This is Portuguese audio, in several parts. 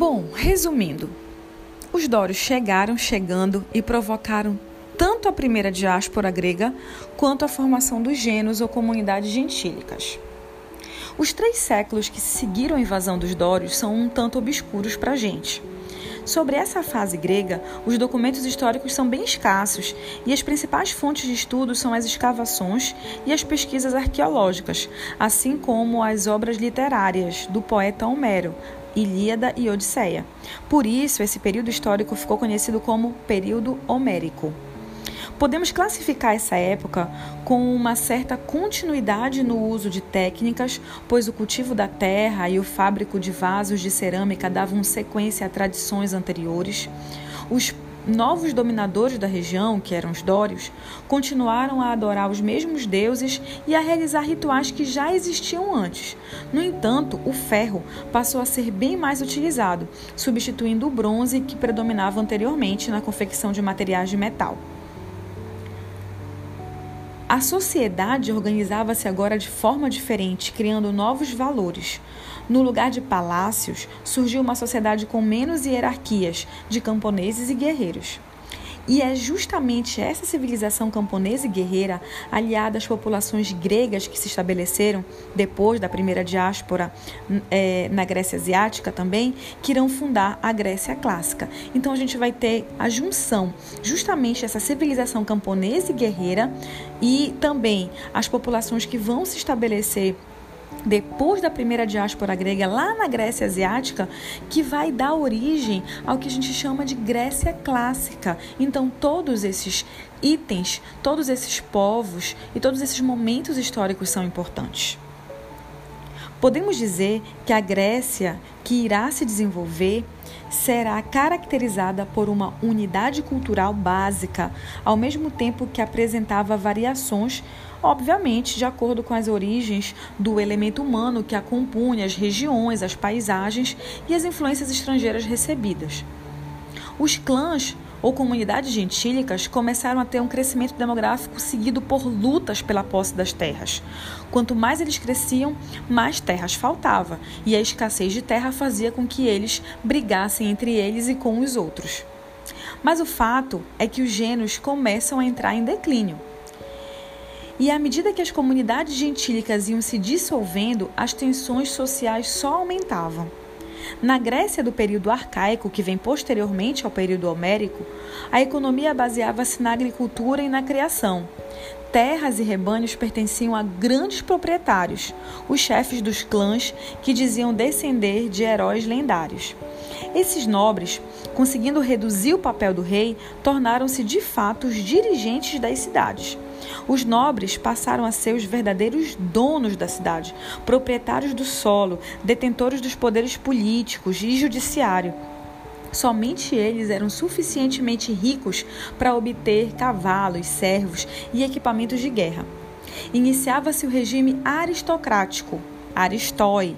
Bom, resumindo, os dórios chegaram chegando e provocaram tanto a primeira diáspora grega quanto a formação dos gêneros ou comunidades gentílicas. Os três séculos que seguiram a invasão dos dórios são um tanto obscuros para a gente. Sobre essa fase grega, os documentos históricos são bem escassos e as principais fontes de estudo são as escavações e as pesquisas arqueológicas, assim como as obras literárias do poeta Homero, Ilíada e Odisseia. Por isso, esse período histórico ficou conhecido como período homérico. Podemos classificar essa época com uma certa continuidade no uso de técnicas, pois o cultivo da terra e o fábrico de vasos de cerâmica davam sequência a tradições anteriores. Os novos dominadores da região, que eram os dórios, continuaram a adorar os mesmos deuses e a realizar rituais que já existiam antes. No entanto, o ferro passou a ser bem mais utilizado, substituindo o bronze que predominava anteriormente na confecção de materiais de metal. A sociedade organizava-se agora de forma diferente, criando novos valores. No lugar de palácios, surgiu uma sociedade com menos hierarquias, de camponeses e guerreiros. E é justamente essa civilização camponesa e guerreira, aliada às populações gregas que se estabeleceram depois da primeira diáspora é, na Grécia Asiática também, que irão fundar a Grécia Clássica. Então a gente vai ter a junção, justamente essa civilização camponesa e guerreira, e também as populações que vão se estabelecer depois da primeira diáspora grega lá na Grécia Asiática, que vai dar origem ao que a gente chama de Grécia clássica. Então, todos esses itens, todos esses povos e todos esses momentos históricos são importantes. Podemos dizer que a Grécia que irá se desenvolver será caracterizada por uma unidade cultural básica, ao mesmo tempo que apresentava variações, obviamente, de acordo com as origens do elemento humano que a compunha, as regiões, as paisagens e as influências estrangeiras recebidas. Os clãs ou comunidades gentílicas começaram a ter um crescimento demográfico seguido por lutas pela posse das terras. Quanto mais eles cresciam, mais terras faltava, e a escassez de terra fazia com que eles brigassem entre eles e com os outros. Mas o fato é que os gêneros começam a entrar em declínio. E à medida que as comunidades gentílicas iam se dissolvendo, as tensões sociais só aumentavam. Na Grécia do período arcaico, que vem posteriormente ao período homérico, a economia baseava-se na agricultura e na criação. Terras e rebanhos pertenciam a grandes proprietários, os chefes dos clãs que diziam descender de heróis lendários. Esses nobres, conseguindo reduzir o papel do rei, tornaram-se de fato os dirigentes das cidades. Os nobres passaram a ser os verdadeiros donos da cidade, proprietários do solo, detentores dos poderes políticos e judiciário. Somente eles eram suficientemente ricos para obter cavalos, servos e equipamentos de guerra. Iniciava-se o regime aristocrático, aristói,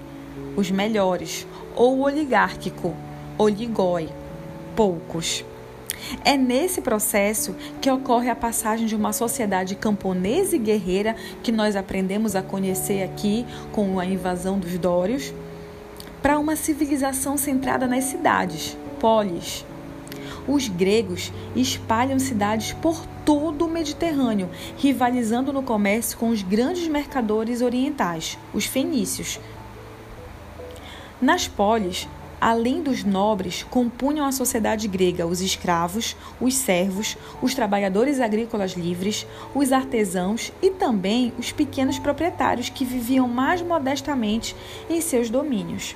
os melhores, ou oligárquico, oligoi, poucos. É nesse processo que ocorre a passagem de uma sociedade camponesa e guerreira que nós aprendemos a conhecer aqui com a invasão dos dórios, para uma civilização centrada nas cidades, polis. Os gregos espalham cidades por todo o Mediterrâneo, rivalizando no comércio com os grandes mercadores orientais, os fenícios. Nas polis, além dos nobres, compunham a sociedade grega os escravos, os servos, os trabalhadores agrícolas livres, os artesãos e também os pequenos proprietários que viviam mais modestamente em seus domínios.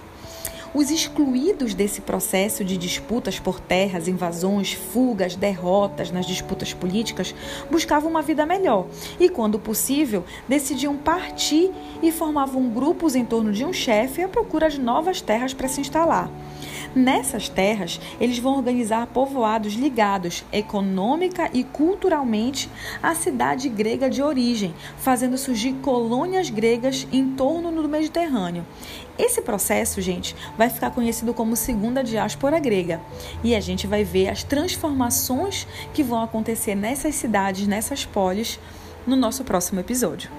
Os excluídos desse processo de disputas por terras, invasões, fugas, derrotas nas disputas políticas buscavam uma vida melhor e, quando possível, decidiam partir e formavam grupos em torno de um chefe à procura de novas terras para se instalar. Nessas terras, eles vão organizar povoados ligados econômica e culturalmente à cidade grega de origem, fazendo surgir colônias gregas em torno do Mediterrâneo. Esse processo, gente, vai ficar conhecido como Segunda Diáspora Grega. E a gente vai ver as transformações que vão acontecer nessas cidades, nessas polis, no nosso próximo episódio.